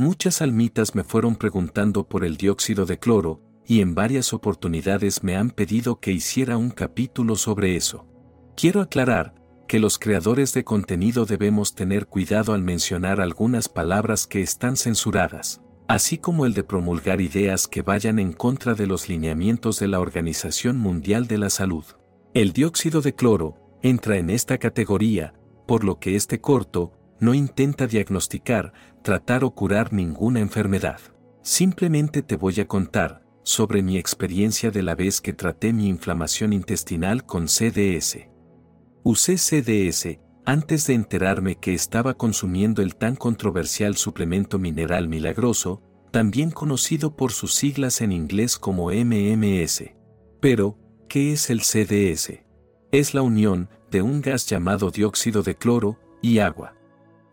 Muchas almitas me fueron preguntando por el dióxido de cloro, y en varias oportunidades me han pedido que hiciera un capítulo sobre eso. Quiero aclarar que los creadores de contenido debemos tener cuidado al mencionar algunas palabras que están censuradas, así como el de promulgar ideas que vayan en contra de los lineamientos de la Organización Mundial de la Salud. El dióxido de cloro entra en esta categoría, por lo que este corto no intenta diagnosticar, tratar o curar ninguna enfermedad. Simplemente te voy a contar sobre mi experiencia de la vez que traté mi inflamación intestinal con CDS. Usé CDS antes de enterarme que estaba consumiendo el tan controversial suplemento mineral milagroso, también conocido por sus siglas en inglés como MMS. Pero, ¿qué es el CDS? Es la unión de un gas llamado dióxido de cloro y agua.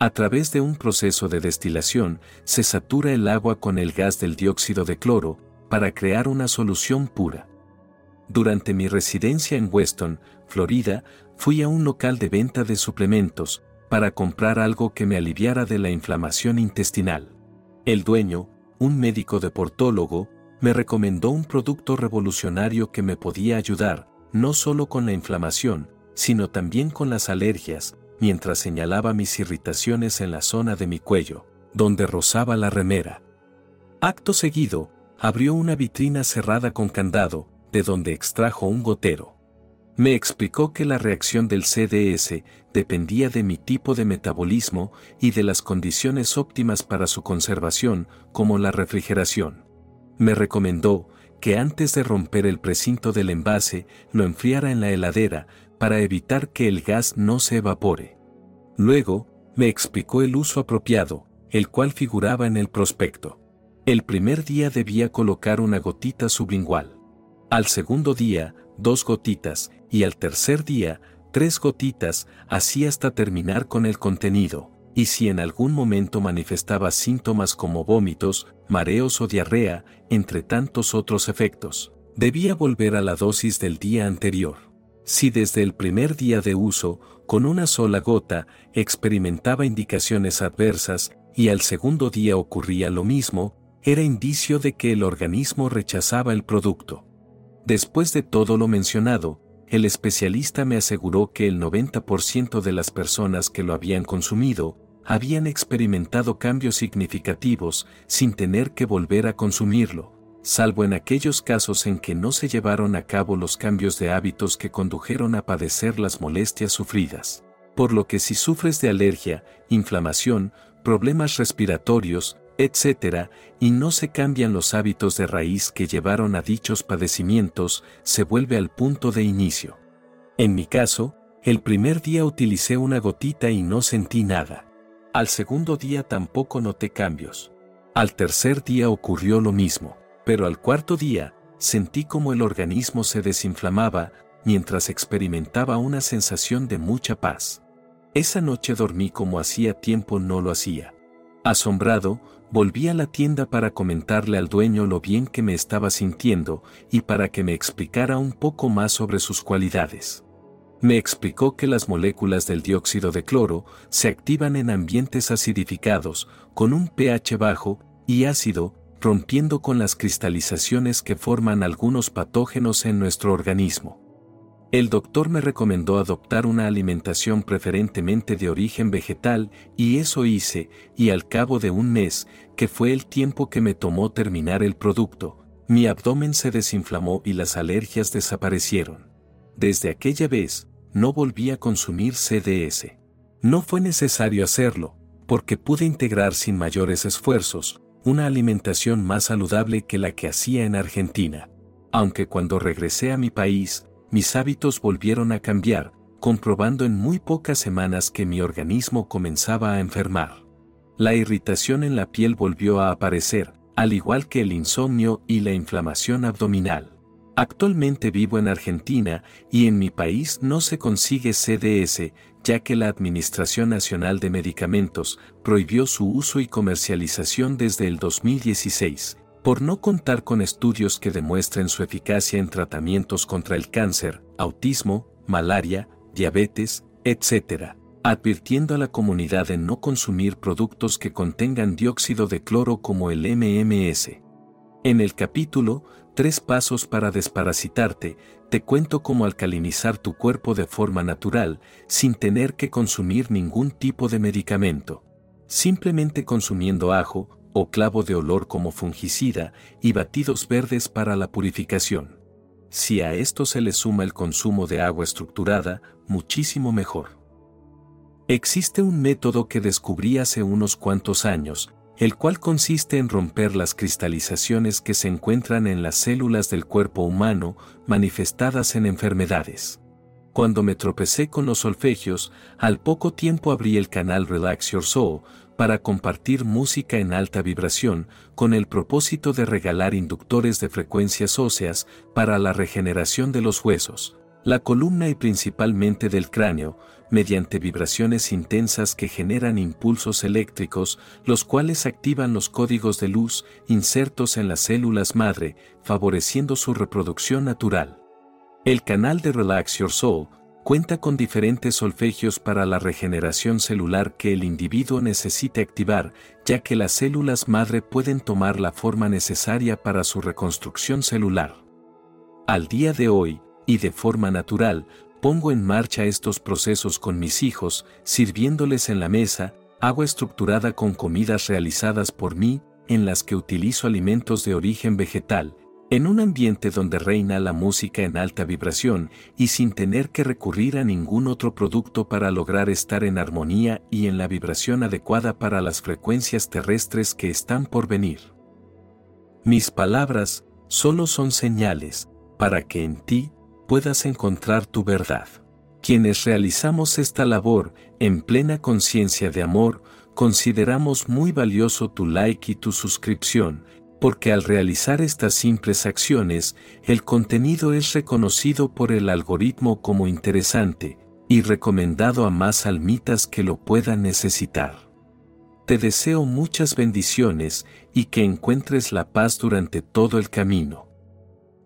A través de un proceso de destilación, se satura el agua con el gas del dióxido de cloro para crear una solución pura. Durante mi residencia en Weston, Florida, fui a un local de venta de suplementos para comprar algo que me aliviara de la inflamación intestinal. El dueño, un médico deportólogo, me recomendó un producto revolucionario que me podía ayudar, no solo con la inflamación, sino también con las alergias, mientras señalaba mis irritaciones en la zona de mi cuello, donde rozaba la remera. Acto seguido, abrió una vitrina cerrada con candado, de donde extrajo un gotero. Me explicó que la reacción del CDS dependía de mi tipo de metabolismo y de las condiciones óptimas para su conservación, como la refrigeración. Me recomendó que antes de romper el precinto del envase lo enfriara en la heladera para evitar que el gas no se evapore. Luego, me explicó el uso apropiado, el cual figuraba en el prospecto. El primer día debía colocar una gotita sublingual. Al segundo día, dos gotitas, y al tercer día, tres gotitas, así hasta terminar con el contenido, y si en algún momento manifestaba síntomas como vómitos, mareos o diarrea, entre tantos otros efectos, debía volver a la dosis del día anterior. Si desde el primer día de uso, con una sola gota, experimentaba indicaciones adversas, y al segundo día ocurría lo mismo, era indicio de que el organismo rechazaba el producto. Después de todo lo mencionado, el especialista me aseguró que el 90% de las personas que lo habían consumido habían experimentado cambios significativos sin tener que volver a consumirlo, salvo en aquellos casos en que no se llevaron a cabo los cambios de hábitos que condujeron a padecer las molestias sufridas. Por lo que si sufres de alergia, inflamación, problemas respiratorios, etc., y no se cambian los hábitos de raíz que llevaron a dichos padecimientos, se vuelve al punto de inicio. En mi caso, el primer día utilicé una gotita y no sentí nada. Al segundo día tampoco noté cambios. Al tercer día ocurrió lo mismo, pero al cuarto día, sentí como el organismo se desinflamaba, mientras experimentaba una sensación de mucha paz. Esa noche dormí como hacía tiempo no lo hacía. Asombrado, volví a la tienda para comentarle al dueño lo bien que me estaba sintiendo y para que me explicara un poco más sobre sus cualidades. Me explicó que las moléculas del dióxido de cloro se activan en ambientes acidificados, con un pH bajo y ácido, rompiendo con las cristalizaciones que forman algunos patógenos en nuestro organismo. El doctor me recomendó adoptar una alimentación preferentemente de origen vegetal y eso hice, y al cabo de un mes, que fue el tiempo que me tomó terminar el producto, mi abdomen se desinflamó y las alergias desaparecieron. Desde aquella vez, no volví a consumir CDS. No fue necesario hacerlo, porque pude integrar sin mayores esfuerzos una alimentación más saludable que la que hacía en Argentina. Aunque cuando regresé a mi país, mis hábitos volvieron a cambiar, comprobando en muy pocas semanas que mi organismo comenzaba a enfermar. La irritación en la piel volvió a aparecer, al igual que el insomnio y la inflamación abdominal. Actualmente vivo en Argentina y en mi país no se consigue CDS, ya que la Administración Nacional de Medicamentos prohibió su uso y comercialización desde el 2016, por no contar con estudios que demuestren su eficacia en tratamientos contra el cáncer, autismo, malaria, diabetes, etc. advirtiendo a la comunidad de no consumir productos que contengan dióxido de cloro como el MMS. En el capítulo, Tres pasos para desparasitarte, te cuento cómo alcalinizar tu cuerpo de forma natural, sin tener que consumir ningún tipo de medicamento. Simplemente consumiendo ajo o clavo de olor como fungicida y batidos verdes para la purificación. Si a esto se le suma el consumo de agua estructurada, muchísimo mejor. Existe un método que descubrí hace unos cuantos años, el cual consiste en romper las cristalizaciones que se encuentran en las células del cuerpo humano manifestadas en enfermedades. Cuando me tropecé con los solfegios, al poco tiempo abrí el canal Relax Your Soul para compartir música en alta vibración con el propósito de regalar inductores de frecuencias óseas para la regeneración de los huesos, la columna y principalmente del cráneo, mediante vibraciones intensas que generan impulsos eléctricos, los cuales activan los códigos de luz insertos en las células madre, favoreciendo su reproducción natural. El canal de Relax Your Soul cuenta con diferentes solfegios para la regeneración celular que el individuo necesite activar, ya que las células madre pueden tomar la forma necesaria para su reconstrucción celular. Al día de hoy, y de forma natural, pongo en marcha estos procesos con mis hijos, sirviéndoles en la mesa, agua estructurada con comidas realizadas por mí, en las que utilizo alimentos de origen vegetal, en un ambiente donde reina la música en alta vibración y sin tener que recurrir a ningún otro producto para lograr estar en armonía y en la vibración adecuada para las frecuencias terrestres que están por venir. Mis palabras solo son señales para que en ti puedas encontrar tu verdad. Quienes realizamos esta labor en plena conciencia de amor, consideramos muy valioso tu like y tu suscripción, porque al realizar estas simples acciones, el contenido es reconocido por el algoritmo como interesante y recomendado a más almitas que lo puedan necesitar. Te deseo muchas bendiciones y que encuentres la paz durante todo el camino.